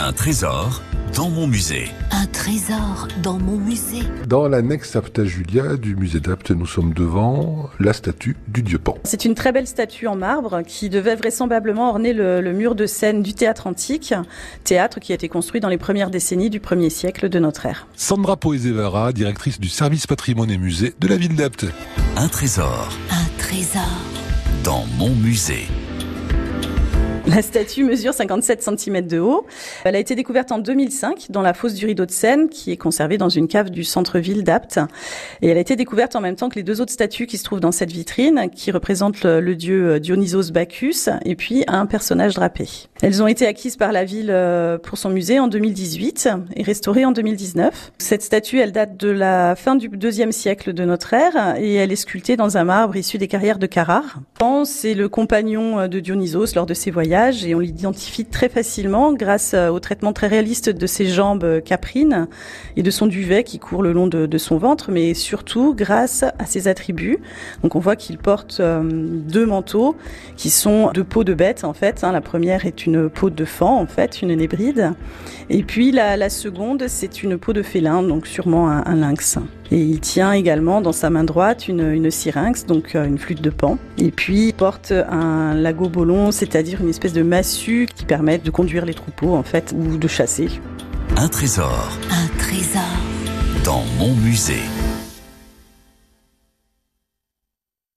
Un trésor dans mon musée. Un trésor dans mon musée. Dans l'annexe Apta Julia du musée d'Apt, nous sommes devant la statue du dieu Pan. C'est une très belle statue en marbre qui devait vraisemblablement orner le, le, mur de scène du théâtre antique, théâtre qui a été construit dans les premières décennies du 1er siècle de notre ère. Sandra Poezevara, directrice du service patrimoine et musée de la ville d'Apt. Un trésor Un trésor dans mon musée. La statue mesure 57 cm de haut. Elle a été découverte en 2005 dans la fosse du Rideau de Seine, qui est conservée dans une cave du centre-ville d'Apt. Et elle a été découverte en même temps que les deux autres statues qui se trouvent dans cette vitrine, qui représentent le, dieu Dionysos Bacchus et puis un personnage drapé. Elles ont été acquises par la ville euh, pour son musée en 2018 et restaurées en 2019. Cette statue, elle date de la fin du deuxième siècle de notre ère et elle est sculptée dans un marbre issu des carrières de Carrare. Pan, c'est le compagnon de Dionysos lors de ses voyages et on l'identifie très facilement grâce au traitement très réaliste de ses jambes caprines et de son duvet qui court le long de, son ventre, mais surtout grâce à ses attributs. Donc on voit qu'il porte euh, deux manteaux qui sont de peau de bête en fait. Hein. La première est une peau de fan en fait, une nébride, et puis la, seconde c'est une peau de félin, donc sûrement un, un lynx. Et il tient également dans sa main droite une, une syrinx, donc une flûte de pan. Et puis il porte un lagobolon, c'est-à-dire une espèce de massue qui permet de conduire les troupeaux en fait ou de chasser. Un trésor Un trésor dans mon musée.